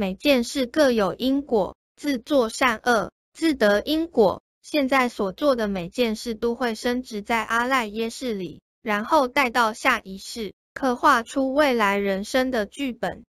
每件事各有因果自作善恶自得因果。现在所做的每件事都会升值在阿赖耶识里然后带到下一世刻画出未来人生的剧本。